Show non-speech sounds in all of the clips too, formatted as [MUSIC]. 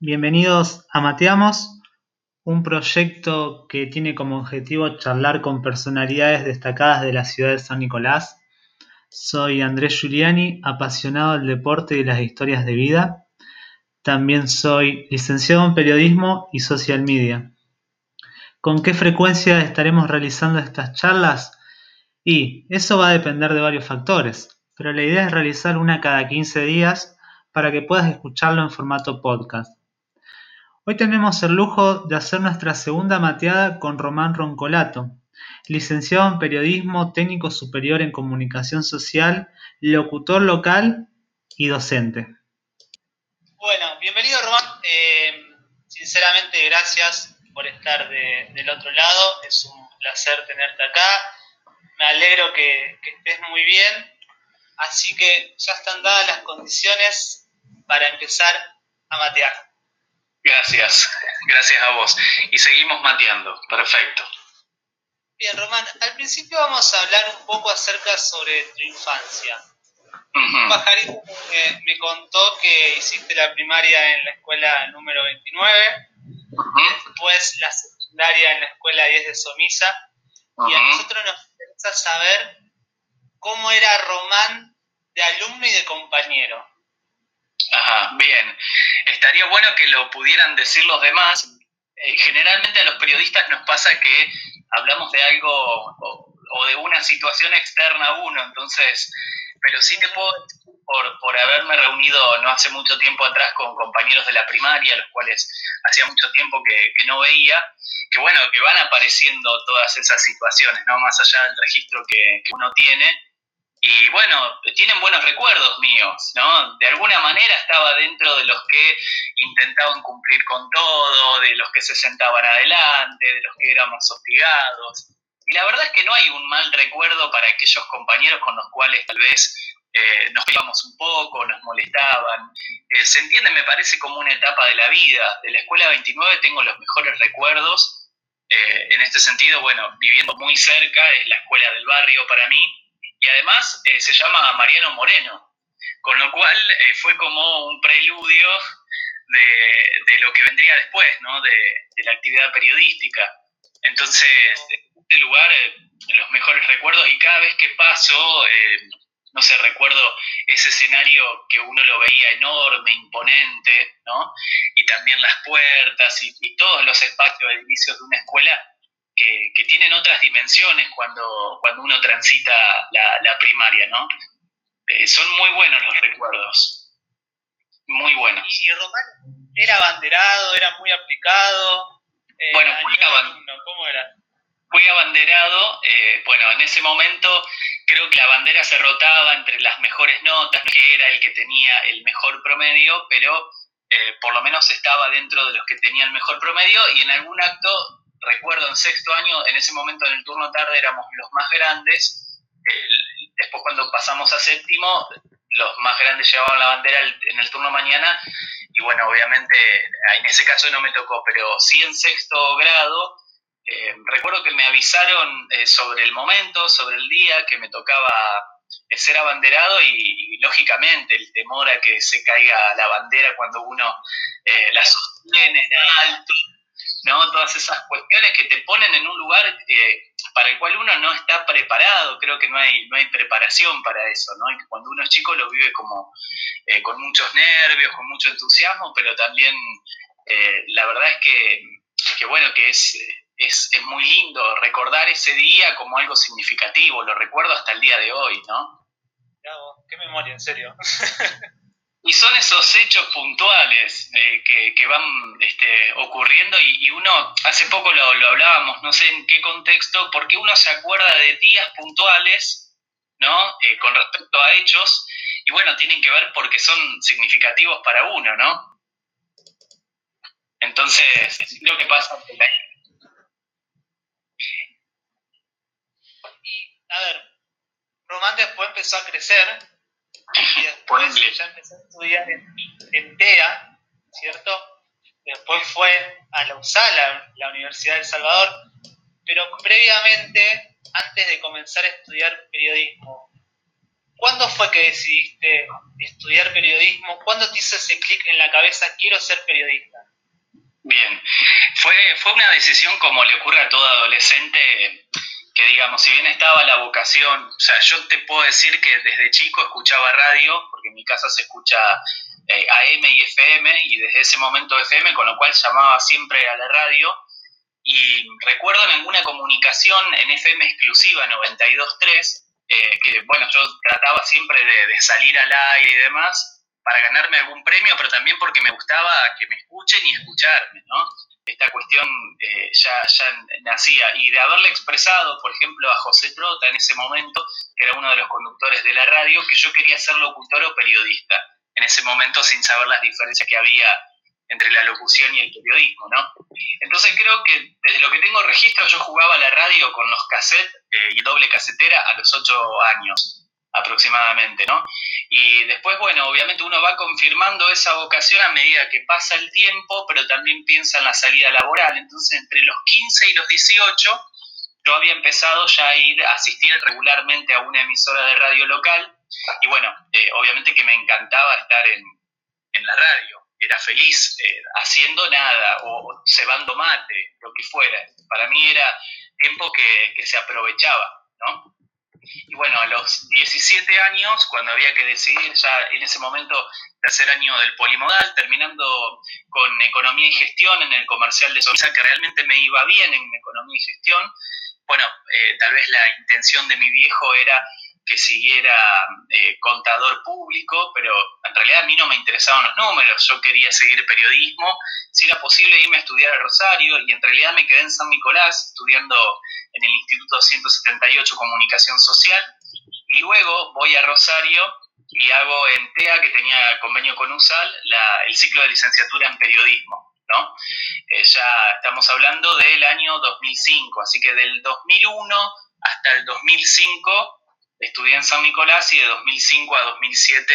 Bienvenidos a Mateamos, un proyecto que tiene como objetivo charlar con personalidades destacadas de la ciudad de San Nicolás. Soy Andrés Giuliani, apasionado del deporte y las historias de vida. También soy licenciado en periodismo y social media. ¿Con qué frecuencia estaremos realizando estas charlas? Y eso va a depender de varios factores, pero la idea es realizar una cada 15 días para que puedas escucharlo en formato podcast. Hoy tenemos el lujo de hacer nuestra segunda mateada con Román Roncolato, licenciado en periodismo, técnico superior en comunicación social, locutor local y docente. Bueno, bienvenido Román. Eh, sinceramente, gracias por estar del otro lado. Es un placer tenerte acá. Me alegro que, que estés muy bien. Así que ya están dadas las condiciones para empezar a matear. Gracias, gracias a vos. Y seguimos mateando, perfecto. Bien, Román, al principio vamos a hablar un poco acerca sobre tu infancia. Un pajarito me, contó que hiciste la primaria en la escuela número 29, después la secundaria en la escuela 10 de Somisa, y a nosotros nos interesa saber cómo era Román de alumno y de compañero. Ajá, bien. Estaría bueno que lo pudieran decir los demás. Eh, generalmente a los periodistas nos pasa que hablamos de algo o, de una situación externa a uno, entonces, pero sí te puedo por, por haberme reunido no hace mucho tiempo atrás con compañeros de la primaria, los cuales hacía mucho tiempo que, no veía, que bueno, que van apareciendo todas esas situaciones, ¿no? Más allá del registro que uno tiene y bueno, tienen buenos recuerdos míos, ¿no? De alguna manera estaba dentro de los que intentaban cumplir con todo, de los que se sentaban adelante, de los que éramos hostigados. Y la verdad es que no hay un mal recuerdo para aquellos compañeros con los cuales tal vez eh, nos peleábamos un poco, nos molestaban. Eh, se entiende, me parece, como una etapa de la vida. De la escuela 29 tengo los mejores recuerdos. Eh, en este sentido, bueno, viviendo muy cerca, es la escuela del barrio para mí y además eh, se llama Mariano Moreno, con lo cual eh, fue como un preludio de, lo que vendría después, ¿no? de, la actividad periodística. Entonces, en este lugar, eh, los mejores recuerdos y cada vez que paso, no sé, recuerdo ese escenario que uno lo veía enorme, imponente, ¿no? Y también las puertas y, y todos los espacios, edificios de una escuela que, tienen otras dimensiones cuando, cuando uno transita la, primaria, ¿no? Eh, son muy buenos los recuerdos. Muy buenos. ¿Y Román era abanderado, era muy aplicado? Eh, bueno, fui, ¿cómo era? fui abanderado. Eh, bueno, en ese momento creo que la bandera se rotaba entre las mejores notas, que era el que tenía el mejor promedio, pero por lo menos estaba dentro de los que tenían el mejor promedio y en algún acto recuerdo en sexto año, en ese momento en el turno tarde éramos los más grandes, después cuando pasamos a séptimo, los más grandes llevaban la bandera en el turno mañana, y bueno, obviamente en ese caso no me tocó, pero sí en sexto grado, eh, recuerdo que me avisaron eh, sobre el momento, sobre el día que me tocaba eh, ser abanderado y, lógicamente el temor a que se caiga la bandera cuando uno la sostiene alto ¿no? Todas esas cuestiones que te ponen en un lugar eh, para el cual uno no está preparado, creo que no hay, no hay preparación para eso, ¿no? Y cuando uno es chico lo vive como eh, con muchos nervios, con mucho entusiasmo, pero también eh, la verdad es que, bueno, que es, es, es, muy lindo recordar ese día como algo significativo, lo recuerdo hasta el día de hoy, ¿no? Qué memoria, en serio. [LAUGHS] Y son esos hechos puntuales eh, que, van este, ocurriendo y, uno, hace poco lo, hablábamos, no sé en qué contexto, porque uno se acuerda de días puntuales, ¿no? Eh, con respecto a hechos, y bueno, tienen que ver porque son significativos para uno, ¿no? Entonces, lo que pasa Y, a ver, Román después empezó a crecer y después ya empecé a estudiar en, TEA, ¿cierto? Después fue a la USALA, la Universidad del Salvador, pero previamente, antes de comenzar a estudiar periodismo, ¿cuándo fue que decidiste estudiar periodismo? ¿Cuándo te hizo ese clic en la cabeza, quiero ser periodista? Bien, fue, fue una decisión como le ocurre a todo adolescente, que digamos, si bien estaba la vocación, o sea, yo te puedo decir que desde chico escuchaba radio, porque en mi casa se escucha eh, AM y FM, y desde ese momento FM, con lo cual llamaba siempre a la radio, y recuerdo en alguna comunicación en FM exclusiva 92.3, eh, que bueno, yo trataba siempre de, salir al aire y demás para ganarme algún premio, pero también porque me gustaba que me escuchen y escucharme, ¿no? Esta cuestión eh, ya, ya nacía. Y de haberle expresado, por ejemplo, a José Trota en ese momento, que era uno de los conductores de la radio, que yo quería ser locutor o periodista, en ese momento sin saber las diferencias que había entre la locución y el periodismo, ¿no? Entonces creo que desde lo que tengo registro yo jugaba la radio con los cassettes eh, y doble casetera a los ocho años aproximadamente, ¿no? Y después, bueno, obviamente uno va confirmando esa vocación a medida que pasa el tiempo, pero también piensa en la salida laboral. Entonces, entre los 15 y los 18, yo había empezado ya a ir a asistir regularmente a una emisora de radio local y bueno, eh, obviamente que me encantaba estar en, en la radio era feliz eh, haciendo nada o cebando mate, lo que fuera. Para mí era tiempo que, que, se aprovechaba, ¿no? Y bueno, a los 17 años, cuando había que decidir, ya en ese momento, tercer año del polimodal, terminando con economía y gestión en el comercial de Solsa, que realmente me iba bien en economía y gestión, bueno, eh, tal vez la intención de mi viejo era que siguiera eh, contador público, pero en realidad a mí no me interesaban los números, yo quería seguir periodismo, si era posible irme a estudiar a Rosario y en realidad me quedé en San Nicolás estudiando en el Instituto 178 Comunicación Social y luego voy a Rosario y hago en TEA, que tenía convenio con USAL, el ciclo de licenciatura en periodismo. ¿no? Eh, ya estamos hablando del año 2005, así que del 2001 hasta el 2005 estudié en San Nicolás y de 2005 a 2007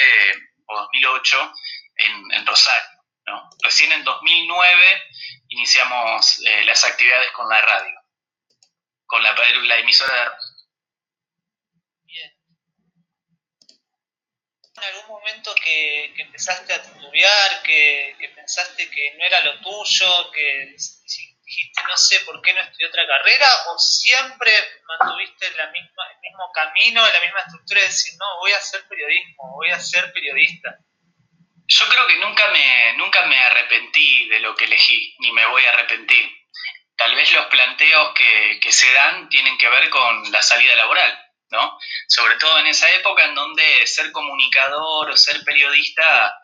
o 2008 en, Rosario. ¿no? Recién en 2009 iniciamos eh, las actividades con la radio, con la, la emisora de Bien. ¿En algún momento que, empezaste a estudiar, que, que, pensaste que no era lo tuyo, que dijiste, no sé por qué no estudié otra carrera, o siempre mantuviste la misma, el mismo camino, la misma estructura de decir, no, voy a ser periodismo, voy a ser periodista? Yo creo que nunca me, nunca me arrepentí de lo que elegí, ni me voy a arrepentir. Tal vez los planteos que, que se dan tienen que ver con la salida laboral, ¿no? Sobre todo en esa época en donde ser comunicador o ser periodista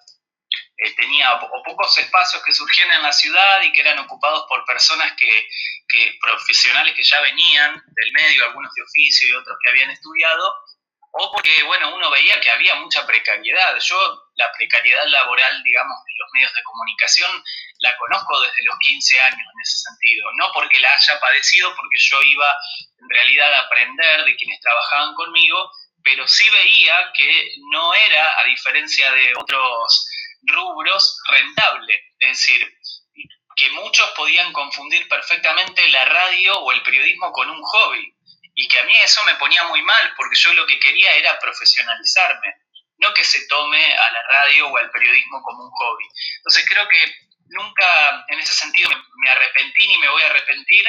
eh, tenía o pocos espacios que surgían en la ciudad y que eran ocupados por personas que, que, profesionales que ya venían del medio, algunos de oficio y otros que habían estudiado, o porque, bueno, uno veía que había mucha precariedad. Yo la precariedad laboral, digamos, de los medios de comunicación la conozco desde los 15 años en ese sentido, no porque la haya padecido, porque yo iba en realidad a aprender de quienes trabajaban conmigo, pero sí veía que no era, a diferencia de otros rubros rentable. Es decir, que muchos podían confundir perfectamente la radio o el periodismo con un hobby. Y que a mí eso me ponía muy mal, porque yo lo que quería era profesionalizarme, no que se tome a la radio o al periodismo como un hobby. Entonces creo que nunca en ese sentido me arrepentí ni me voy a arrepentir,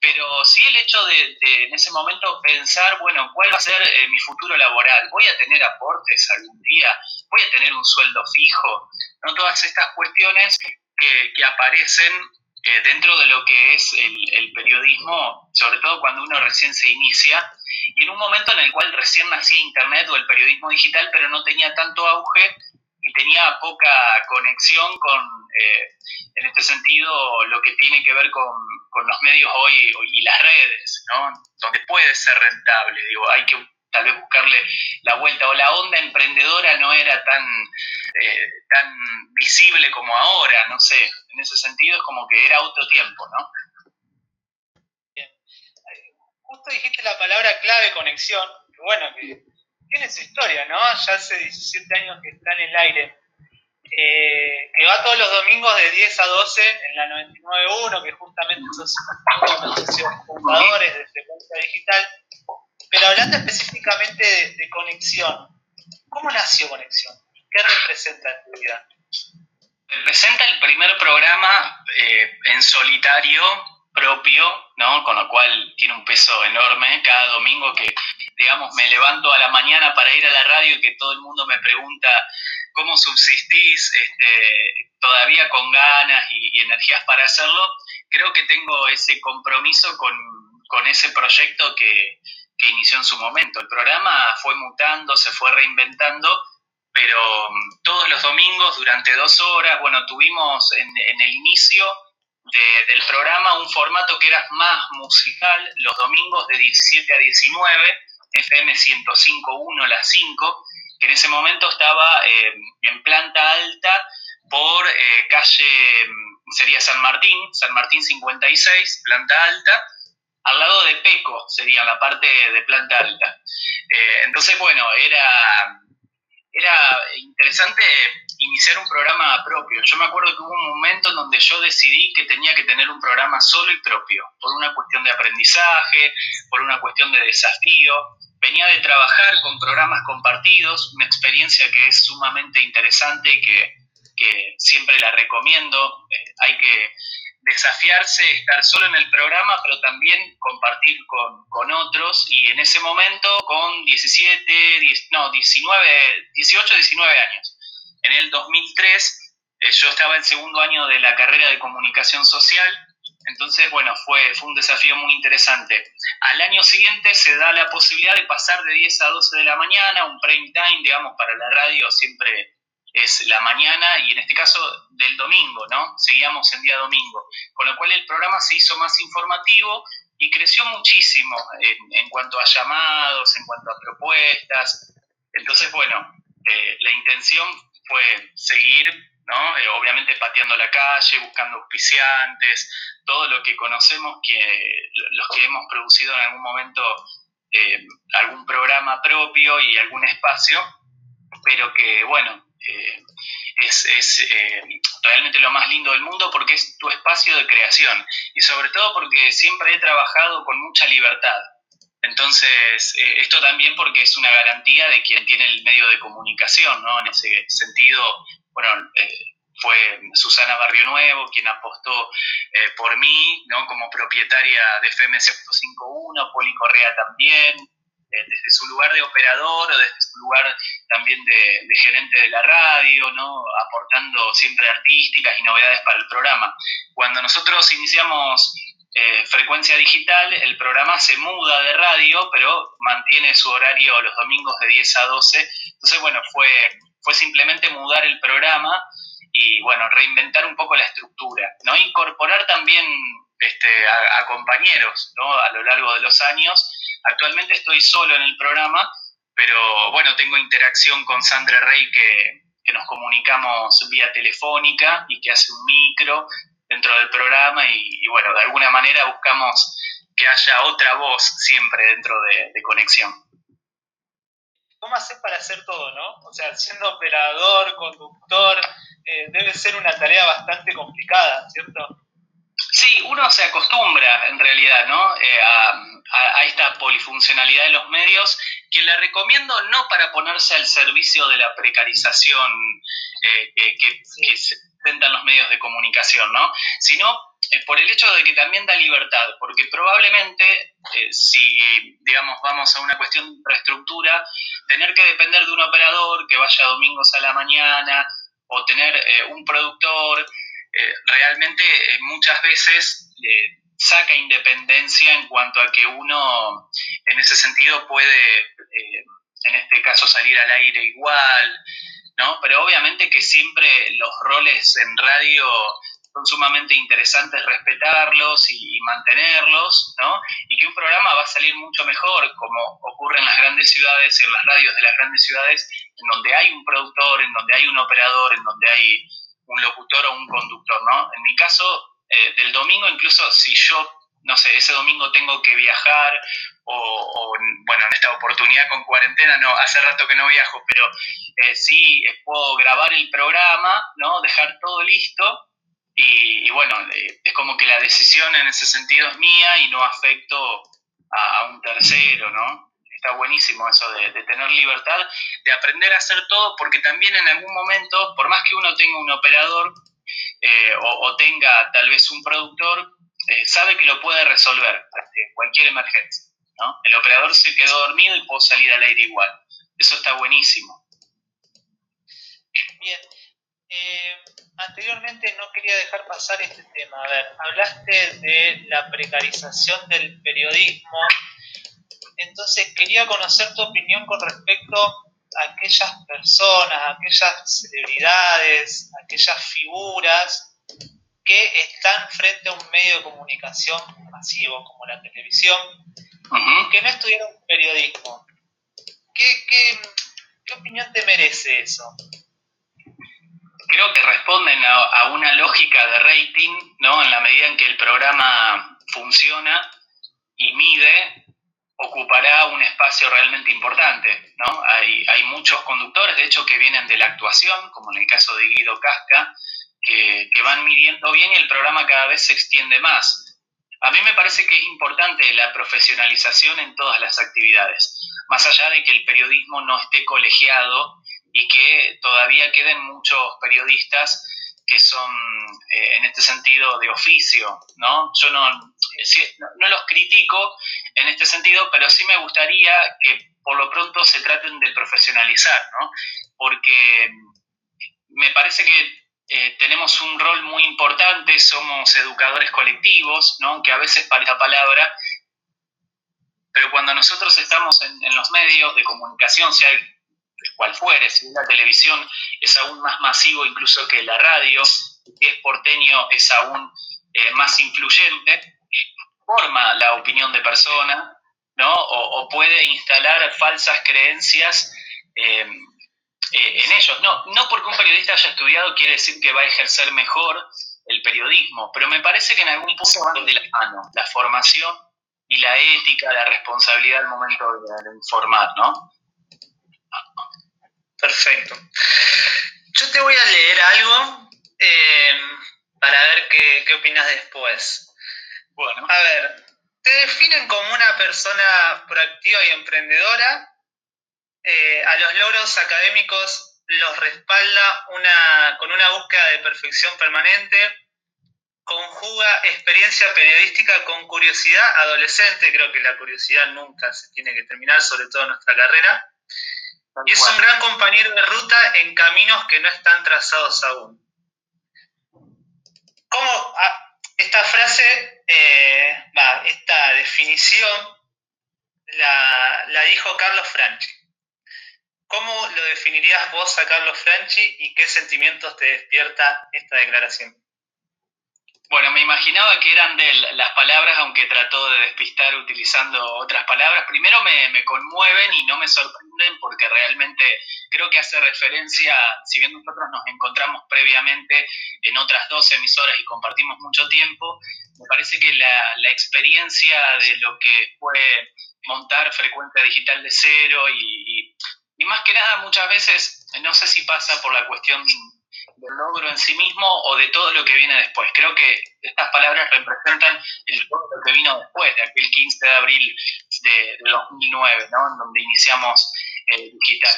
pero sí el hecho de, en ese momento pensar, bueno, ¿cuál va a ser eh, mi futuro laboral? ¿Voy a tener aportes algún día? ¿Voy a tener un sueldo fijo? ¿No? Todas estas cuestiones que, que aparecen eh, dentro de lo que es el, el, periodismo, sobre todo cuando uno recién se inicia, y en un momento en el cual recién nacía Internet o el periodismo digital, pero no tenía tanto auge y tenía poca conexión con, eh, en este sentido, lo que tiene que ver con, con los medios hoy y las redes, ¿no? donde puede ser rentable. Digo, hay que tal vez buscarle la vuelta o la onda emprendedora no era tan, eh, tan visible como ahora, no sé, en ese sentido es como que era otro tiempo, ¿no? Bien. Justo dijiste la palabra clave conexión, que bueno, que tiene su historia, ¿no? Ya hace 17 años que está en el aire. Eh, que va todos los domingos de 10 a 12 en la 99.1, que justamente sos uno de los fundadores de Frecuencia Digital. Pero hablando específicamente de, conexión, ¿Cómo nació Conexión? ¿Qué representa en tu vida? Representa el primer programa eh, en solitario propio, ¿no? Con lo cual tiene un peso enorme cada domingo que, digamos, me levanto a la mañana para ir a la radio y que todo el mundo me pregunta cómo subsistís este, todavía con ganas y, energías para hacerlo. Creo que tengo ese compromiso con, ese proyecto que, inició en su momento. El programa fue mutando, se fue reinventando, pero mm, todos los domingos durante dos horas, bueno, tuvimos en, el inicio del programa un formato que era más musical, los domingos de 17 a 19, FM 105.1, las 5, que en ese momento estaba eh, en planta alta por eh, calle, mm, sería San Martín, San Martín 56, planta alta, al lado de Peco, sería la parte de planta alta. Eh, entonces, bueno, era era interesante iniciar un programa propio. Yo me acuerdo que hubo un momento en donde yo decidí que tenía que tener un programa solo y propio, por una cuestión de aprendizaje, por una cuestión de desafío. Venía de trabajar con programas compartidos, una experiencia que es sumamente interesante y que, siempre la recomiendo. Eh, hay que desafiarse, estar solo en el programa, pero también compartir con, otros. Y en ese momento, con 17, no, 19, 18, 19 años, en el 2003, eh, yo estaba en segundo año de la carrera de comunicación social. Entonces, bueno, fue, un desafío muy interesante. Al año siguiente se da la posibilidad de pasar de 10 a 12 de la mañana, un prime time, digamos, para la radio siempre es la mañana y en este caso del domingo, ¿no? Seguíamos en día domingo, con lo cual el programa se hizo más informativo y creció muchísimo en, cuanto a llamados, en cuanto a propuestas. Entonces, bueno, eh, la intención fue seguir, Eh, obviamente pateando la calle, buscando auspiciantes, todo lo que conocemos, que los que hemos producido en algún momento eh, algún programa propio y algún espacio, pero que, bueno, eh, es, eh, realmente lo más lindo del mundo porque es tu espacio de creación y sobre todo porque siempre he trabajado con mucha libertad. Entonces, esto también porque es una garantía de quien tiene el medio de comunicación, ¿no? En ese sentido, bueno, fue Susana Barrio Nuevo quien apostó por mí, ¿no? Como propietaria de FM 105.1, Poli Correa también, eh, desde su lugar de operador desde su lugar también de, gerente de la radio, ¿no? aportando siempre artísticas y novedades para el programa. Cuando nosotros iniciamos eh, frecuencia digital, el programa se muda de radio, pero mantiene su horario los domingos de 10 a 12. Entonces, bueno, fue, fue simplemente mudar el programa y, bueno, reinventar un poco la estructura, ¿no? Incorporar también este, a, compañeros, ¿no? A lo largo de los años Actualmente estoy solo en el programa, pero bueno, tengo interacción con Sandra Rey que, nos comunicamos vía telefónica y que hace un micro dentro del programa y, bueno, de alguna manera buscamos que haya otra voz siempre dentro de, conexión. ¿Cómo haces para hacer todo, no? O sea, siendo operador, conductor, eh, debe ser una tarea bastante complicada, ¿cierto? Sí, uno se acostumbra en realidad ¿no? Eh, a, esta polifuncionalidad de los medios, que la recomiendo no para ponerse al servicio de la precarización eh, que, que, presentan los medios de comunicación, ¿no? sino eh, por el hecho de que también da libertad, porque probablemente si, digamos, vamos a una cuestión de infraestructura, tener que depender de un operador que vaya domingos a la mañana o tener un productor eh, realmente eh, muchas veces eh, saca independencia en cuanto a que uno en ese sentido puede, en este caso, salir al aire igual, ¿no? Pero obviamente que siempre los roles en radio son sumamente interesantes respetarlos y mantenerlos, ¿no? Y que un programa va a salir mucho mejor, como ocurre en las grandes ciudades, en las radios de las grandes ciudades, en donde hay un productor, en donde hay un operador, en donde hay un locutor o un conductor, ¿no? En mi caso, eh, del domingo, incluso si yo, no sé, ese domingo tengo que viajar o, bueno, en esta oportunidad con cuarentena, no, hace rato que no viajo, pero eh, sí eh, puedo grabar el programa, ¿no? Dejar todo listo y, bueno, es como que la decisión en ese sentido es mía y no afecto a, un tercero, ¿no? está buenísimo eso de, tener libertad, de aprender a hacer todo, porque también en algún momento, por más que uno tenga un operador eh, o, tenga tal vez un productor, eh, sabe que lo puede resolver cualquier emergencia. ¿no? El operador se quedó dormido y puedo salir al aire igual. Eso está buenísimo. Bien. Eh, anteriormente no quería dejar pasar este tema. A ver, hablaste de la precarización del periodismo. Entonces quería conocer tu opinión con respecto a aquellas personas, aquellas celebridades, aquellas figuras que están frente a un medio de comunicación masivo como la televisión, que no estudiaron periodismo. ¿Qué, qué opinión te merece eso? Creo que responden a, una lógica de rating, ¿no? En la medida en que el programa funciona y mide, ocupará un espacio realmente importante, ¿no? Hay, hay muchos conductores, de hecho, que vienen de la actuación, como en el caso de Guido Casca, que, que van midiendo bien y el programa cada vez se extiende más. A mí me parece que es importante la profesionalización en todas las actividades, más allá de que el periodismo no esté colegiado y que todavía queden muchos periodistas que son eh, en este sentido de oficio, ¿no? Yo no, no, los critico en este sentido, pero sí me gustaría que por lo pronto se traten de profesionalizar, ¿no? Porque me parece que eh, tenemos un rol muy importante, somos educadores colectivos, ¿no? Que a veces parece palabra, pero cuando nosotros estamos en, los medios de comunicación, si hay cual fuere, si la televisión es aún más masivo incluso que la radio, si es porteño es aún eh, más influyente, forma la opinión de persona, ¿no? O, puede instalar falsas creencias em, eh, en ellos. No, no porque un periodista haya estudiado quiere decir que va a ejercer mejor el periodismo, pero me parece que en algún punto van de la mano, la formación y la ética, la responsabilidad al momento de informar, ¿no? Perfecto. Yo te voy a leer algo eh, para ver qué, qué opinas después. Bueno. A ver, te definen como una persona proactiva y emprendedora. Eh, a los logros académicos los respalda una, con una búsqueda de perfección permanente. Conjuga experiencia periodística con curiosidad adolescente. Creo que la curiosidad nunca se tiene que terminar, sobre todo en nuestra carrera y es un gran compañero de ruta en caminos que no están trazados aún. ¿Cómo esta frase, eh, esta definición, la, la dijo Carlos Franchi? ¿Cómo lo definirías vos a Carlos Franchi y qué sentimientos te despierta esta declaración? Bueno, me imaginaba que eran de las palabras, aunque trató de despistar utilizando otras palabras. Primero me, conmueven y no me sorprenden porque realmente creo que hace referencia, si bien nosotros nos encontramos previamente en otras dos emisoras y compartimos mucho tiempo, me parece que la, experiencia de lo que fue montar frecuencia digital de cero y, y más que nada muchas veces, no sé si pasa por la cuestión del logro en sí mismo o de todo lo que viene después. Creo que estas palabras representan el todo lo que vino después, de aquel 15 de abril de, 2009, ¿no? en donde iniciamos el digital.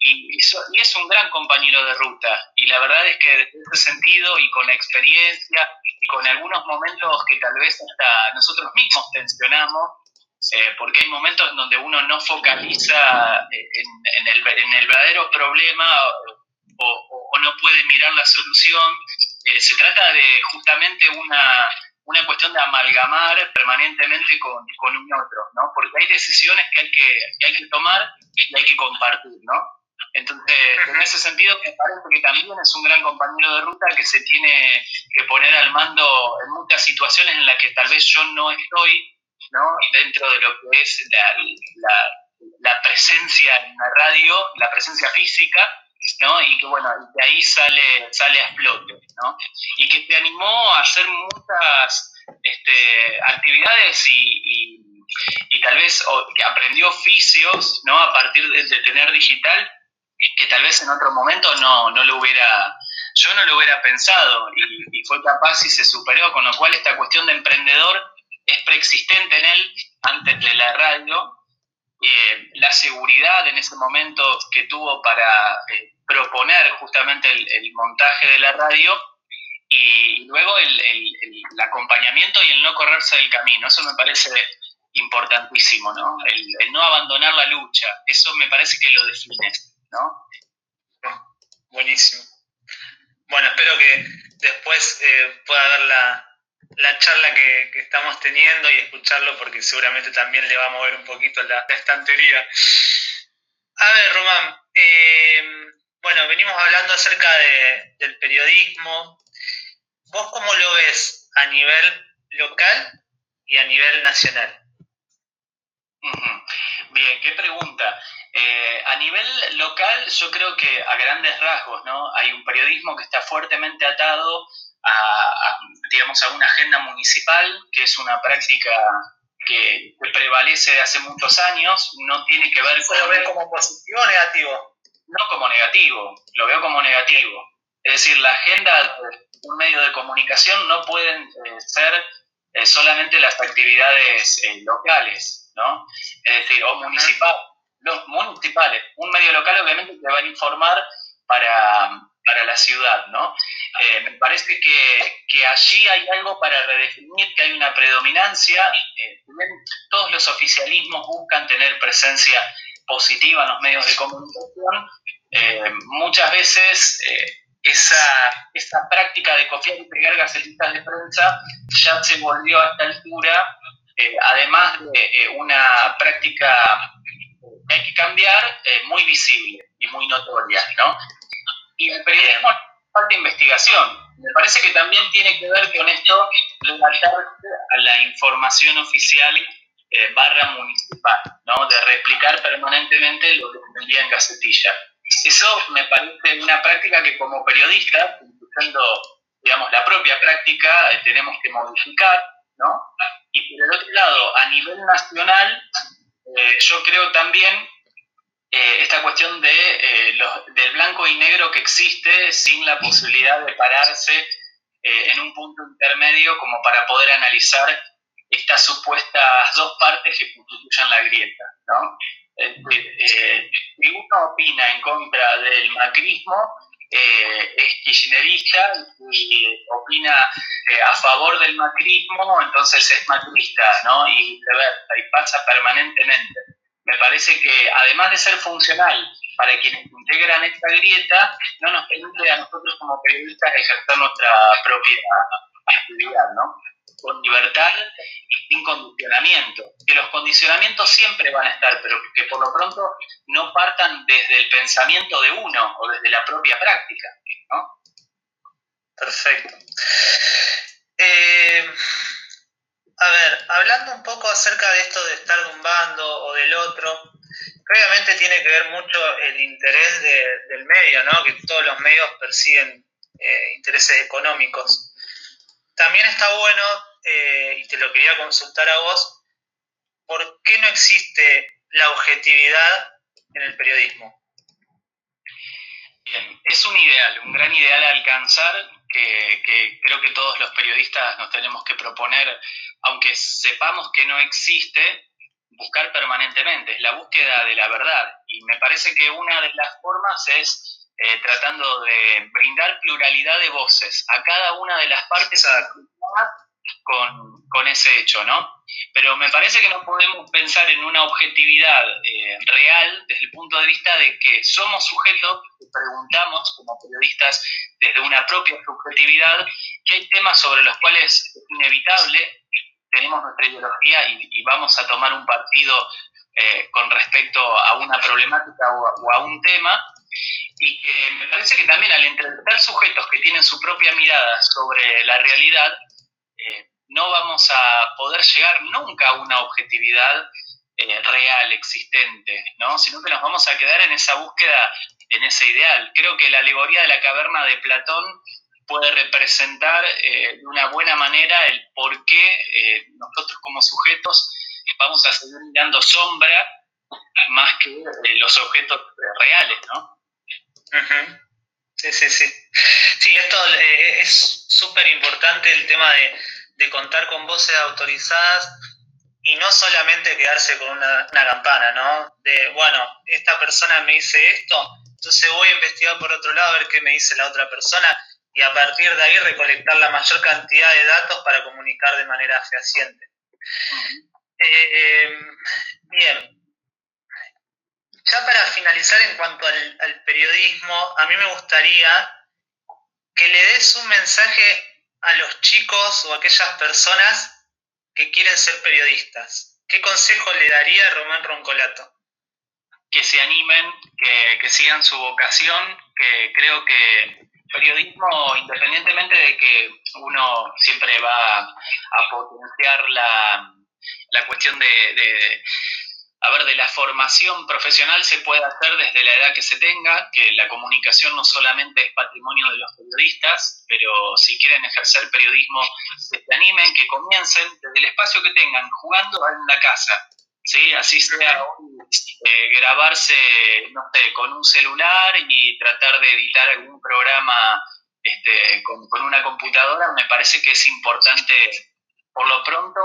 Y, y, es un gran compañero de ruta. Y la verdad es que desde ese sentido y con la experiencia y con algunos momentos que tal vez hasta nosotros mismos tensionamos, eh, porque hay momentos en donde uno no focaliza en, el, en el verdadero problema o, no puede mirar la solución. Eh, se trata de justamente una, una cuestión de amalgamar permanentemente con, con, un otro, ¿no? Porque hay decisiones que hay que, que hay que tomar y hay que compartir, ¿no? Entonces, en ese sentido, me parece que también es un gran compañero de ruta que se tiene que poner al mando en muchas situaciones en las que tal vez yo no estoy, ¿no? Dentro de lo que es la, la, la presencia en la radio, la presencia física, ¿no? Y que bueno, de ahí sale, sale a flote, ¿no? Y que te animó a hacer muchas este, actividades y, y, tal vez que aprendió oficios, ¿no? A partir de, tener digital, que tal vez en otro momento no, no lo hubiera, yo no lo hubiera pensado y, y fue capaz y se superó, con lo cual esta cuestión de emprendedor es preexistente en él antes de la radio eh, la seguridad en ese momento que tuvo para eh, proponer justamente el, montaje de la radio y luego el, acompañamiento y el no correrse del camino. Eso me parece importantísimo, ¿no? El, no abandonar la lucha. Eso me parece que lo define, ¿no? Buenísimo. Bueno, espero que después eh, pueda ver la, la charla que, estamos teniendo y escucharlo porque seguramente también le va a mover un poquito la, estantería. A ver, Román, eh, bueno, venimos hablando acerca del periodismo. ¿Vos cómo lo ves a nivel local y a nivel nacional? Bien, qué pregunta. Eh, a nivel local, yo creo que a grandes rasgos, ¿no? Hay un periodismo que está fuertemente atado a, digamos, a una agenda municipal, que es una práctica que, prevalece de hace muchos años, no tiene que ver con... ¿Lo ves como positivo o negativo? No como negativo, lo veo como negativo. Es decir, la agenda de un medio de comunicación no pueden eh, ser eh, solamente las actividades eh, locales, ¿no? Es decir, o municipal, los municipales. Un medio local obviamente te va a informar para, para la ciudad, ¿no? Eh, me parece que, que, allí hay algo para redefinir, que hay una predominancia, eh, todos los oficialismos buscan tener presencia positiva en los medios de comunicación, eh, muchas veces esa, esa práctica de copiar y pegar gacetitas de prensa ya se volvió a esta altura, además de una práctica que hay que cambiar, muy visible y muy notoria, ¿no? Y el periodismo falta investigación. Me parece que también tiene que ver con esto de a la información oficial eh, barra municipal, ¿no? de replicar permanentemente lo que tendría en Gacetilla. Eso me parece una práctica que como periodista, incluyendo digamos, la propia práctica, eh, tenemos que modificar, ¿no? Y por el otro lado, a nivel nacional, eh, yo creo también eh, esta cuestión de, eh, del blanco y negro que existe sin la posibilidad de pararse eh, en un punto intermedio como para poder analizar estas supuestas dos partes que constituyen la grieta. ¿no? si uno opina en contra del macrismo, es kirchnerista y opina a favor del macrismo, entonces es macrista, ¿no? Y viceversa, y pasa permanentemente me parece que además de ser funcional para quienes integran esta grieta, no nos permite a nosotros como periodistas ejercer nuestra propia actividad, ¿no? Con libertad y sin condicionamiento. Que los condicionamientos siempre van a estar, pero que por lo pronto no partan desde el pensamiento de uno o desde la propia práctica, ¿no? Perfecto. Eh, a ver, hablando un poco acerca de esto de estar de un bando o del otro, obviamente tiene que ver mucho el interés del medio, ¿no? Que todos los medios persiguen eh, intereses económicos. También está bueno, eh, y te lo quería consultar a vos, ¿por qué no existe la objetividad en el periodismo? Bien, es un ideal, un gran ideal a alcanzar que, creo que todos los periodistas nos tenemos que proponer, aunque sepamos que no existe, buscar permanentemente, es la búsqueda de la verdad. Y me parece que una de las formas es eh, tratando de brindar pluralidad de voces a cada una de las partes con, con, ese hecho, ¿no? Pero me parece que no podemos pensar en una objetividad eh, real desde el punto de vista de que somos sujetos que preguntamos como periodistas desde una propia subjetividad que hay temas sobre los cuales es inevitable, tenemos nuestra ideología y, vamos a tomar un partido eh, con respecto a una problemática o a, un tema, y que me parece que también al entrevistar sujetos que tienen su propia mirada sobre la realidad, eh, no vamos a poder llegar nunca a una objetividad eh, real, existente, ¿no? sino que nos vamos a quedar en esa búsqueda, en ese ideal. Creo que la alegoría de la caverna de Platón puede representar eh, de una buena manera el por qué nosotros como sujetos vamos a seguir mirando sombra más que los objetos reales, ¿no? Sí, sí, sí. Sí, esto es súper importante el tema de, contar con voces autorizadas y no solamente quedarse con una, campana, ¿no? De, bueno, esta persona me dice esto, entonces voy a investigar por otro lado a ver qué me dice la otra persona y a partir de ahí recolectar la mayor cantidad de datos para comunicar de manera fehaciente. Eh, em, bien. Ya para finalizar en cuanto al, al periodismo, a mí me gustaría que le des un mensaje a los chicos o a aquellas personas que quieren ser periodistas. ¿Qué consejo le daría a Román Roncolato? Que se animen, que, sigan su vocación, que creo que periodismo, independientemente de que uno siempre va a potenciar la, cuestión de a ver, de la formación profesional se puede hacer desde la edad que se tenga, que la comunicación no solamente es patrimonio de los periodistas, pero si quieren ejercer periodismo, se animen, que comiencen desde el espacio que tengan, jugando en la casa, ¿sí? Así sea eh, grabarse, no sé, con un celular y tratar de editar algún programa este, con, una computadora, me parece que es importante, por lo pronto,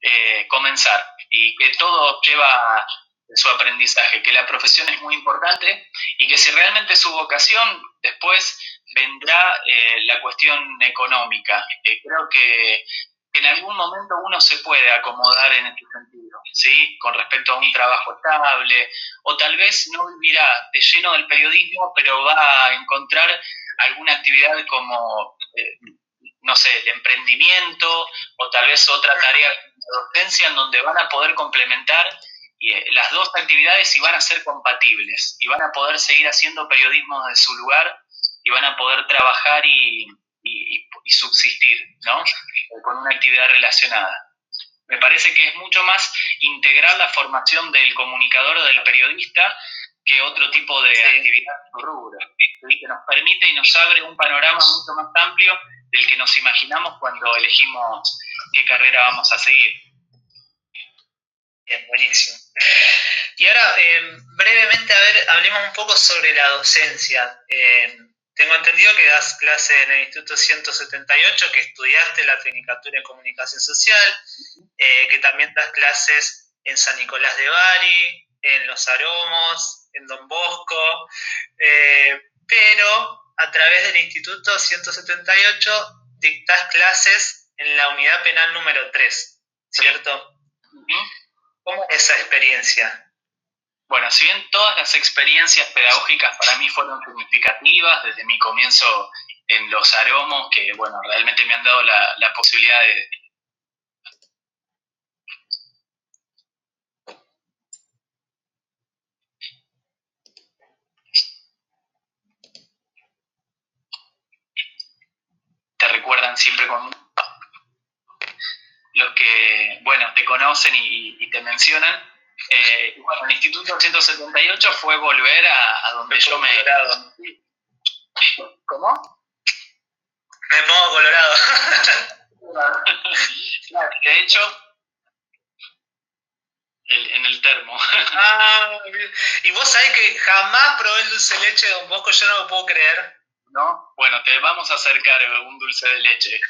eh, comenzar y que todo lleva su aprendizaje, que la profesión es muy importante y que si realmente su vocación, después vendrá eh, la cuestión económica. Eh, creo que, en algún momento uno se puede acomodar en este sentido, ¿sí? Con respecto a un trabajo estable, o tal vez no vivirá de lleno del periodismo, pero va a encontrar alguna actividad como no sé, el emprendimiento o tal vez otra tarea de docencia en donde van a poder complementar eh, las dos actividades y van a ser compatibles y van a poder seguir haciendo periodismo de su lugar y van a poder trabajar y, subsistir, ¿no? Con una actividad relacionada. Me parece que es mucho más integrar la formación del comunicador o del periodista que otro tipo de actividad rubro, que nos permite y nos abre un panorama mucho más amplio del que nos imaginamos cuando elegimos qué carrera vamos a seguir. Bien, buenísimo. Y ahora, eh, brevemente, a ver, hablemos un poco sobre la docencia. Eh, tengo entendido que das clase en el Instituto 178, que estudiaste la Tecnicatura en Comunicación Social, eh, que también das clases en San Nicolás de Bari, en Los Aromos, en Don Bosco, pero a través del Instituto 178 dictás clases en la unidad penal número 3, ¿cierto? ¿Cómo es esa experiencia? Bueno, si bien todas las experiencias pedagógicas para mí fueron significativas, desde mi comienzo en los aromos, que bueno, realmente me han dado la, la posibilidad de, recuerdan siempre con los que, bueno, te conocen y, te mencionan. Eh, bueno, el Instituto 178 fue volver a, donde yo me... Colorado. ¿Cómo? Me pongo colorado. [LAUGHS] de hecho, en el termo. [LAUGHS] ah, y vos sabés que jamás probé el dulce de leche de Don Bosco, yo no lo puedo creer. ¿no? Bueno, te vamos a acercar un dulce de leche.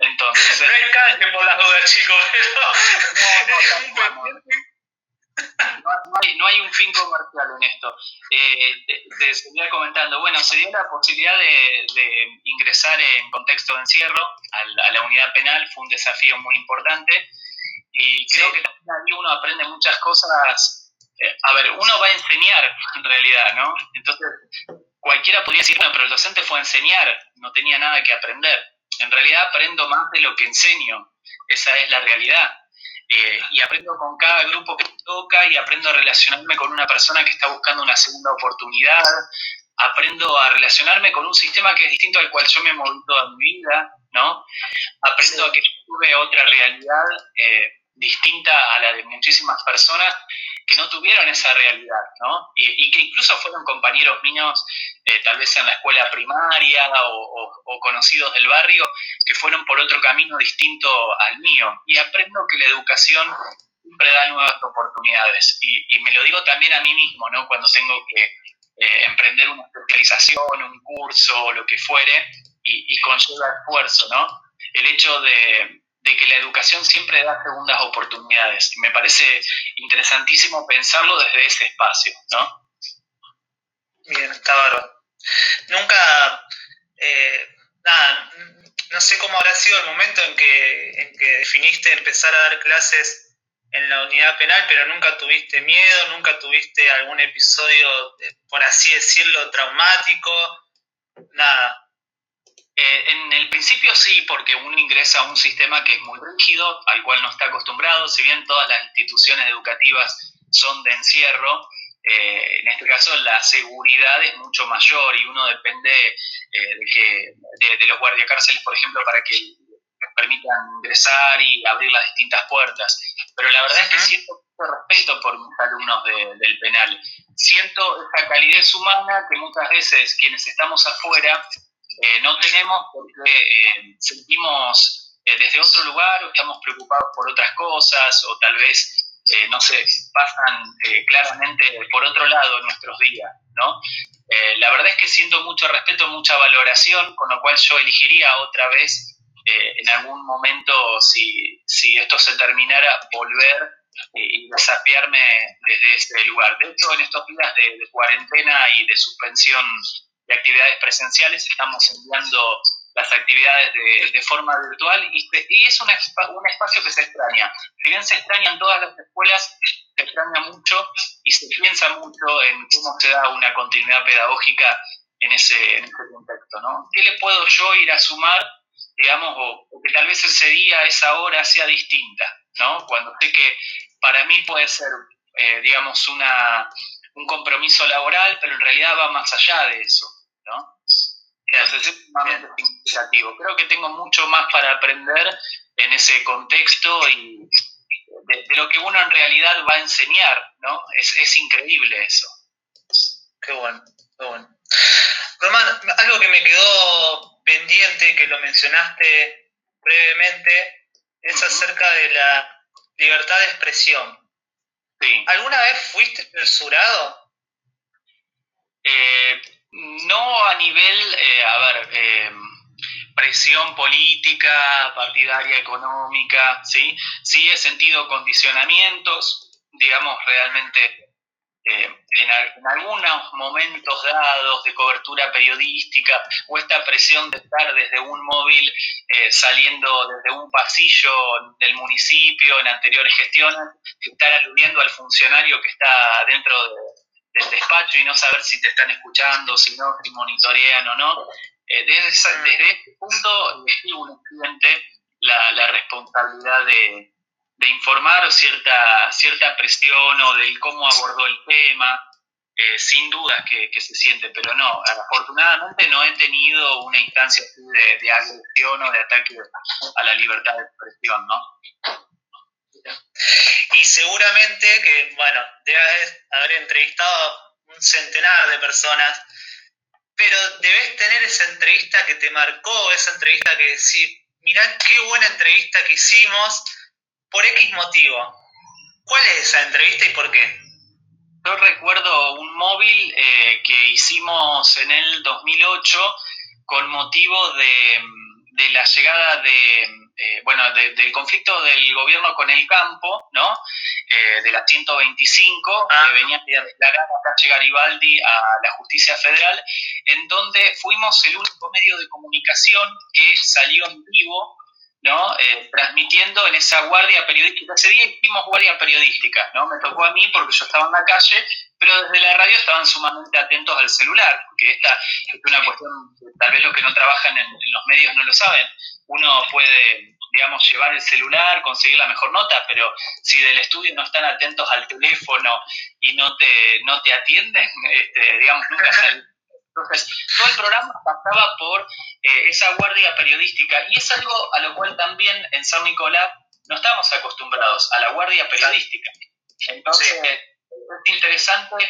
Entonces. No hay canje por las dudas, chicos, [LAUGHS] No, hay, un fin comercial en esto. Eh, te, seguía comentando, bueno, se dio la posibilidad de, ingresar en contexto de encierro a la, unidad penal, fue un desafío muy importante y creo que también uno aprende muchas cosas. Eh, a ver, uno va a enseñar en realidad, ¿no? Entonces, cualquiera podría decir, bueno, pero el docente fue a enseñar, no tenía nada que aprender. En realidad aprendo más de lo que enseño, esa es la realidad. Eh, y aprendo con cada grupo que toca y aprendo a relacionarme con una persona que está buscando una segunda oportunidad, aprendo a relacionarme con un sistema que es distinto al cual yo me he movido toda mi vida, ¿no? Aprendo a que yo tuve otra realidad eh, distinta a la de muchísimas personas que no tuvieron esa realidad, ¿no? Y, que incluso fueron compañeros míos, eh, tal vez en la escuela primaria o, conocidos del barrio, que fueron por otro camino distinto al mío. Y aprendo que la educación siempre da nuevas oportunidades. Y, me lo digo también a mí mismo, ¿no? Cuando tengo que eh, emprender una especialización, un curso, lo que fuere, y, y conlleva esfuerzo, ¿no? El hecho de, de que la educación siempre da segundas oportunidades. Me parece interesantísimo pensarlo desde ese espacio, ¿no? Bien, está bárbaro. Nunca, eh, nada, no sé cómo habrá sido el momento en que, en que definiste empezar a dar clases en la unidad penal, pero nunca tuviste miedo, nunca tuviste algún episodio, por así decirlo, traumático, nada. Eh, en el principio sí, porque uno ingresa a un sistema que es muy rígido, al cual no está acostumbrado, si bien todas las instituciones educativas son de encierro, eh, en este caso la seguridad es mucho mayor y uno depende eh, de, que, de, los guardiacárceles, por ejemplo, para que permitan ingresar y abrir las distintas puertas. Pero la verdad es que siento mucho respeto por mis alumnos del penal. Siento esa calidez humana que muchas veces quienes estamos afuera eh, no tenemos porque eh, sentimos eh, desde otro lugar o estamos preocupados por otras cosas o tal vez, no sé, pasan claramente por otro lado nuestros días, ¿no? la verdad es que siento mucho respeto, mucha valoración, con lo cual yo elegiría otra vez en algún momento, si, si esto se terminara, volver y desafiarme desde este lugar. De hecho, en estos días de cuarentena y de suspensión de actividades presenciales, estamos enviando las actividades de, forma virtual y, es un, espacio que se extraña. Si bien se extrañan todas las escuelas, se extraña mucho y se piensa mucho en cómo se da una continuidad pedagógica en ese, contexto. ¿Qué le puedo yo ir a sumar, digamos, o, que tal vez ese día, esa hora sea distinta? ¿no? Cuando sé que para mí puede ser, eh, digamos, una, un compromiso laboral, pero en realidad va más allá de eso. ¿No? Entonces es sumamente significativo. Creo que tengo mucho más para aprender en ese contexto y de, lo que uno en realidad va a enseñar, ¿no? Es, es increíble eso. Qué bueno, qué bueno. Román, algo que me quedó pendiente, que lo mencionaste brevemente, es acerca de la libertad de expresión. Sí. ¿Alguna vez fuiste censurado? Eh, no a nivel, eh, a ver, eh, presión política, partidaria, económica, ¿sí? Sí he sentido condicionamientos, digamos, realmente eh, en, algunos momentos dados de cobertura periodística o esta presión de estar desde un móvil saliendo desde un pasillo del municipio en anteriores gestiones, estar aludiendo al funcionario que está dentro de del despacho y no saber si te están escuchando, si no, si monitorean o no. Eh, desde, este punto, le un estudiante la, la responsabilidad de, informar cierta, cierta presión o del cómo abordó el tema. Eh, sin dudas que, se siente, pero no, afortunadamente no he tenido una instancia así de, de agresión o de ataque a la libertad de expresión, ¿no? Y seguramente que, bueno, debes haber entrevistado un centenar de personas, pero debes tener esa entrevista que te marcó, esa entrevista que decís, mirá qué buena entrevista que hicimos, por X motivo. ¿Cuál es esa entrevista y por qué? Yo recuerdo un móvil eh, que hicimos en el 2008 con motivo de, de la llegada de eh, bueno, del conflicto del gobierno con el campo, ¿no? Eh, de la 125, ah, que venía a declarar a calle Garibaldi a la justicia federal, en donde fuimos el único medio de comunicación que salió en vivo ¿no? Eh, transmitiendo en esa guardia periodística. Ese día hicimos guardia periodística, ¿no? Me tocó a mí porque yo estaba en la calle, pero desde la radio estaban sumamente atentos al celular, porque esta es una cuestión, tal vez los que no trabajan en, los medios no lo saben. Uno puede, digamos, llevar el celular, conseguir la mejor nota, pero si del estudio no están atentos al teléfono y no te, no te atienden, [LAUGHS] este, digamos, nunca salen entonces, todo el programa pasaba por eh, esa guardia periodística y es algo a lo cual también en San Nicolás no estamos acostumbrados, a la guardia periodística. Entonces, es interesante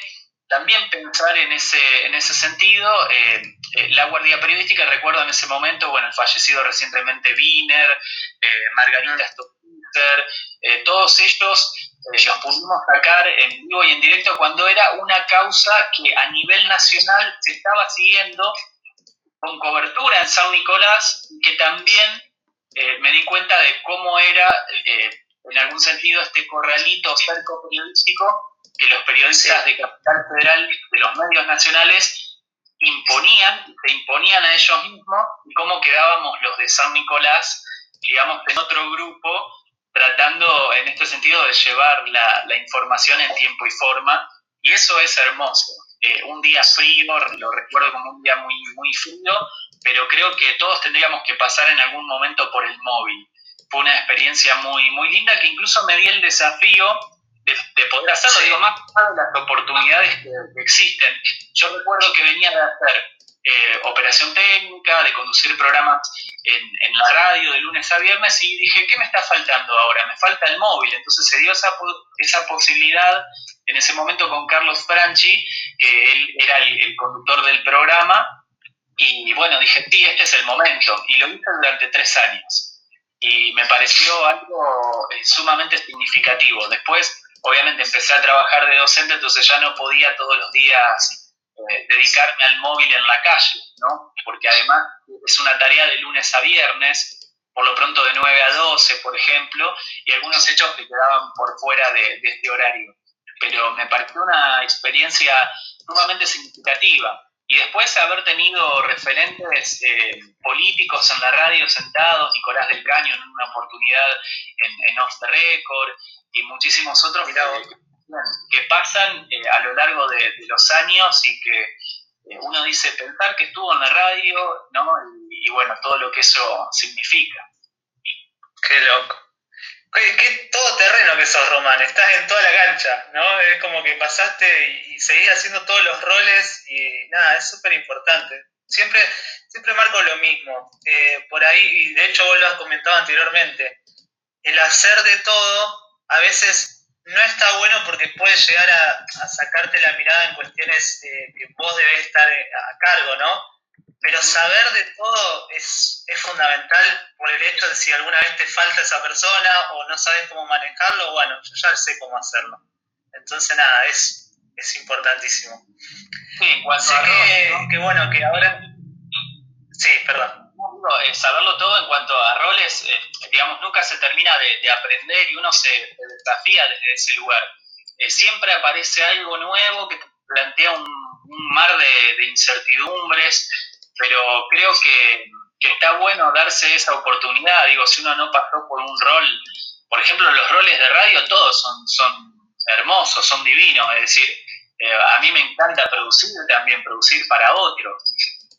también pensar en ese, en ese sentido. Eh, eh, la guardia periodística, recuerdo en ese momento, bueno, fallecido recientemente Wiener, Margarita mm. Stolzer, todos ellos los pudimos sacar en vivo y en directo cuando era una causa que a nivel nacional se estaba siguiendo con cobertura en San Nicolás, que también eh, me di cuenta de cómo era, eh, en algún sentido, este corralito cerco periodístico que los periodistas de Capital Federal, de los medios nacionales, imponían, se imponían a ellos mismos, y cómo quedábamos los de San Nicolás, digamos, en otro grupo, tratando en este sentido de llevar la, información en tiempo y forma, y eso es hermoso. Eh, un día frío, lo recuerdo como un día muy, muy frío, pero creo que todos tendríamos que pasar en algún momento por el móvil. Fue una experiencia muy, muy linda que incluso me di el desafío de, poder hacerlo, digo, más allá de las oportunidades que, existen. Yo recuerdo que venía de hacer eh, operación técnica, de conducir programas en, en, la radio de lunes a viernes y dije, ¿qué me está faltando ahora? Me falta el móvil. Entonces se dio esa, esa posibilidad en ese momento con Carlos Franchi, que él era el, conductor del programa, y bueno, dije, sí, este es el momento, y lo hice durante tres años. Y me pareció algo eh, sumamente significativo. Después, obviamente, empecé a trabajar de docente, entonces ya no podía todos los días eh, dedicarme al móvil en la calle, ¿no? Porque además es una tarea de lunes a viernes, por lo pronto de 9 a 12, por ejemplo, y algunos hechos que quedaban por fuera de este horario pero me pareció una experiencia sumamente significativa. Y después haber tenido referentes eh, políticos en la radio sentados, Nicolás del Caño en una oportunidad en, en Off the Record y muchísimos otros que, pasan eh, a lo largo de, los años y que eh, uno dice pensar que estuvo en la radio, ¿no? y bueno, todo lo que eso significa. Qué loco. Qué, todo terreno que sos, Román. Estás en toda la cancha, ¿no? Es como que pasaste y, seguís haciendo todos los roles y nada, es súper importante. Siempre, siempre marco lo mismo. Eh, por ahí, y de hecho vos lo has comentado anteriormente, el hacer de todo a veces no está bueno porque puede llegar a, sacarte la mirada en cuestiones eh, que vos debés estar eh, a cargo, ¿no? Pero saber de todo es, es, fundamental por el hecho de si alguna vez te falta esa persona o no sabes cómo manejarlo, bueno, yo ya sé cómo hacerlo. Entonces, nada, es, es importantísimo. Sí, cuanto a que, que, bueno, que ahora... Sí, perdón. Eh, saberlo todo en cuanto a roles, eh, digamos, nunca se termina de, de, aprender y uno se desafía desde ese lugar. Eh, siempre aparece algo nuevo que te plantea un, mar de, incertidumbres, pero creo que, está bueno darse esa oportunidad. Digo, si uno no pasó por un rol, por ejemplo, los roles de radio, todos son, son hermosos, son divinos. Es decir, a mí me encanta producir, también producir para otros.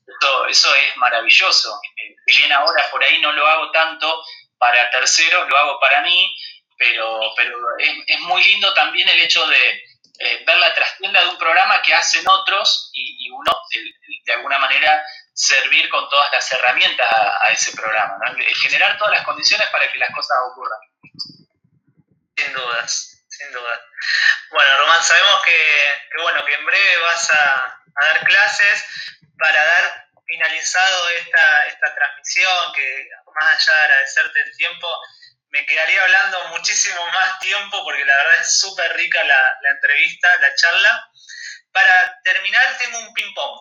Eso, eso es maravilloso. Eh, si bien ahora por ahí no lo hago tanto para terceros, lo hago para mí, pero, pero es, es muy lindo también el hecho de, eh, ver la trastienda de un programa que hacen otros y, uno, de alguna manera, servir con todas las herramientas a, ese programa, generar todas las condiciones para que las cosas ocurran. Sin dudas, sin dudas. Bueno, Román, sabemos que, bueno, que en breve vas a, dar clases para dar finalizado esta, esta transmisión, que más allá de agradecerte el tiempo, me quedaría hablando muchísimo más tiempo porque la verdad es súper rica la, la, entrevista, la charla. Para terminar tengo un ping-pong,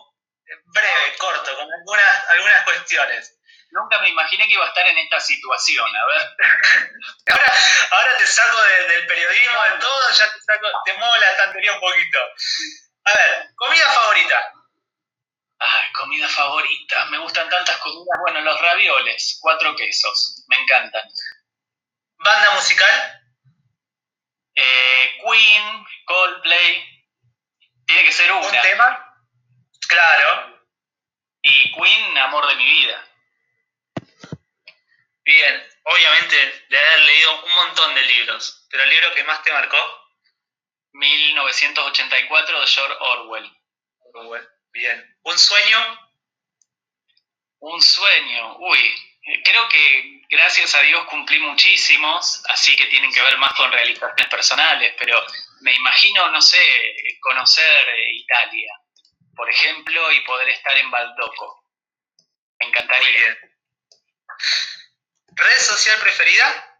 breve, corto, con algunas, algunas cuestiones. Nunca me imaginé que iba a estar en esta situación, a ver. [LAUGHS] ahora, ahora te saco del periodismo, de todo, ya te, saco, te muevo la estantería un poquito. A ver, comida favorita. Ay, comida favorita. Me gustan tantas comidas. Bueno, los ravioles, cuatro quesos. Me encantan. ¿Banda musical? Eh, Queen, Coldplay. Tiene que ser una. ¿Un tema? Claro. Y Queen, amor de mi vida. Bien, obviamente de haber leído un montón de libros, pero el libro que más te marcó? 1984 de George Orwell. Orwell, bien. ¿Un sueño? Un sueño, uy, creo que gracias a Dios cumplí muchísimos, así que tienen que ver más con realizaciones personales, pero me imagino, no sé, conocer eh, Italia, por ejemplo, y poder estar en Baldoco. Me encantaría. ¿Red social preferida?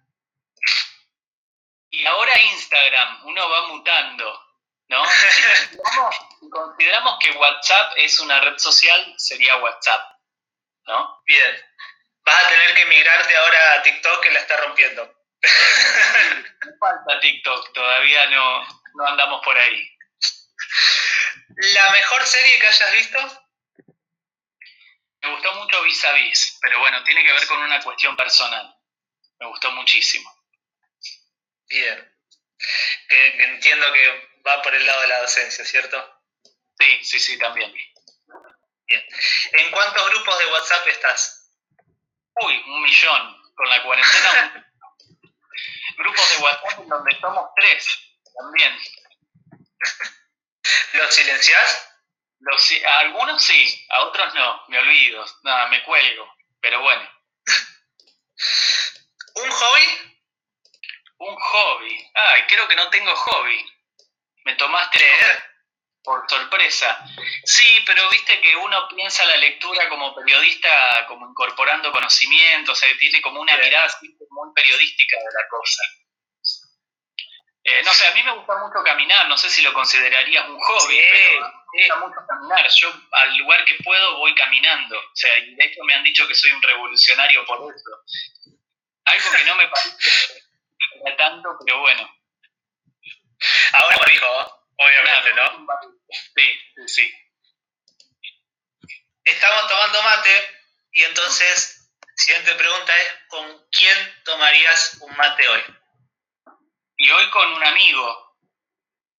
Y ahora Instagram, uno va mutando, ¿no? [LAUGHS] Si [LAUGHS] consideramos que WhatsApp es una red social, sería WhatsApp, ¿no? Bien. Vas a tener que migrarte ahora a TikTok que la está rompiendo. [LAUGHS] Me falta TikTok, todavía no, no andamos por ahí. ¿La mejor serie que hayas visto? Me gustó mucho Vis a Vis, pero bueno, tiene que ver con una cuestión personal. Me gustó muchísimo. Bien. Entiendo que va por el lado de la docencia, ¿cierto? Sí, sí, sí, también. Bien. ¿En cuántos grupos de WhatsApp estás? Uy, un millón. Con la cuarentena. [LAUGHS] grupos de WhatsApp en donde somos tres, también. ¿Los silenciás? Los, a algunos sí, a otros no, me olvido, nada, me cuelgo, pero bueno. [LAUGHS] ¿Un hobby? Un hobby. Ay, creo que no tengo hobby. Me tomaste por sorpresa. Sí, pero viste que uno piensa la lectura como periodista, como incorporando conocimiento, o sea, tiene como una mirada muy periodística de la cosa. Eh, no sé, a mí me gusta mucho caminar, no sé si lo considerarías un hobby, pero me gusta mucho caminar. Yo al lugar que puedo voy caminando. O sea, de hecho me han dicho que soy un revolucionario por eso. Algo que no me parece tanto, pero bueno. Ahora dijo, obviamente, ¿no? Sí, sí. Estamos tomando mate y entonces, siguiente pregunta es, ¿con quién tomarías un mate hoy? Y hoy con un amigo.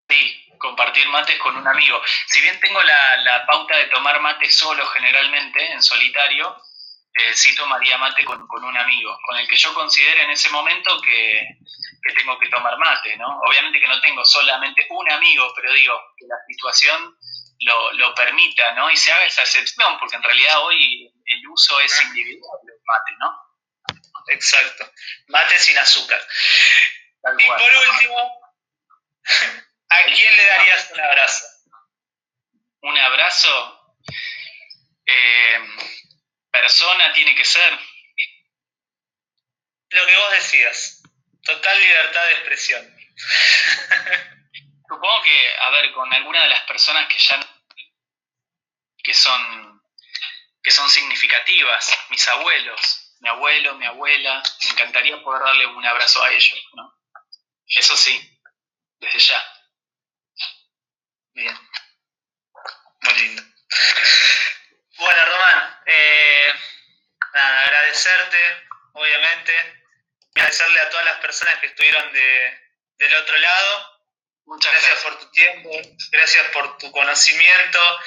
Sí, compartir mates con un amigo. Si bien tengo la, pauta de tomar mate solo generalmente, en solitario, eh, sí tomaría mate con, un amigo, con el que yo considero en ese momento que, tengo que tomar mate, ¿no? Obviamente que no tengo solamente un amigo, pero digo que la situación lo, lo permita, ¿no? Y se haga esa excepción, porque en realidad hoy el uso es individual del mate, ¿no? Exacto. Mate sin azúcar y por último, ¿a quién le darías un abrazo? Un abrazo. Eh, persona tiene que ser. Lo que vos decías. Total libertad de expresión. [LAUGHS] Supongo que, a ver, con alguna de las personas que ya que son que son significativas, mis abuelos, mi abuelo, mi abuela, me encantaría poder darle un abrazo a ellos, ¿no? Eso sí, desde ya. Bien. Muy lindo. Bueno, Román, eh, nada, agradecerte, obviamente. Agradecerle a todas las personas que estuvieron de, del otro lado. Muchas gracias, por tu tiempo, gracias por tu conocimiento,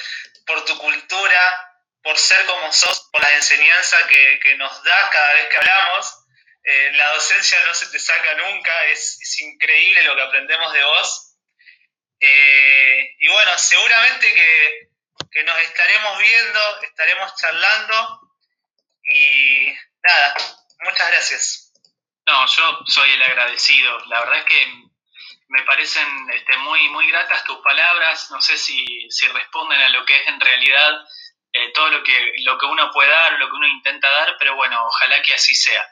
por tu cultura, por ser como sos, por la enseñanza que, que nos das cada vez que hablamos. Eh, la docencia no se te saca nunca, es, increíble lo que aprendemos de vos. Eh, y bueno, seguramente que, nos estaremos viendo, estaremos charlando y nada, muchas gracias. No, yo soy el agradecido. La verdad es que me parecen este, muy, muy gratas tus palabras. No sé si, responden a lo que es en realidad eh, todo lo que, lo que uno puede dar, lo que uno intenta dar, pero bueno, ojalá que así sea.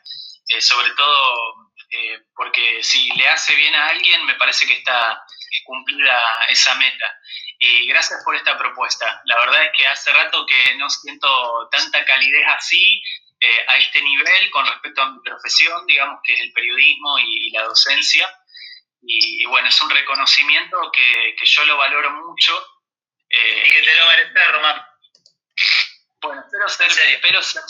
Eh, sobre todo eh, porque si le hace bien a alguien, me parece que está cumplida esa meta. Y gracias por esta propuesta. La verdad es que hace rato que no siento tanta calidez así eh, a este nivel con respecto a mi profesión, digamos que es el periodismo y, la docencia. Y, bueno, es un reconocimiento que, yo lo valoro mucho. y que te lo mereces, Román. Bueno, espero ser, espero ser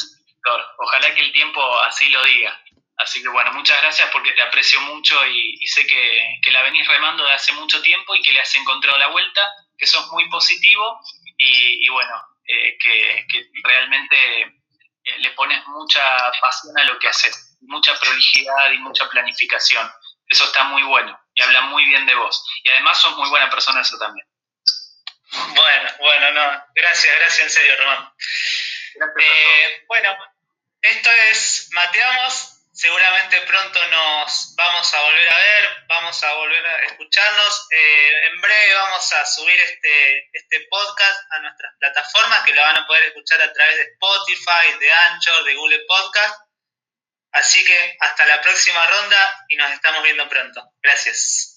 Ojalá que el tiempo así lo diga. Así que bueno, muchas gracias porque te aprecio mucho y, sé que, la venís remando de hace mucho tiempo y que le has encontrado la vuelta, que sos muy positivo y, bueno, eh, que, realmente eh, le pones mucha pasión a lo que haces, mucha prolijidad y mucha planificación. Eso está muy bueno y habla muy bien de vos. Y además sos muy buena persona eso también. Bueno, bueno, no. Gracias, gracias en serio, Román. Eh, bueno, esto es Mateamos seguramente pronto nos vamos a volver a ver, vamos a volver a escucharnos. Eh, en breve vamos a subir este, este podcast a nuestras plataformas que lo van a poder escuchar a través de Spotify, de Anchor, de Google Podcast. Así que hasta la próxima ronda y nos estamos viendo pronto. Gracias.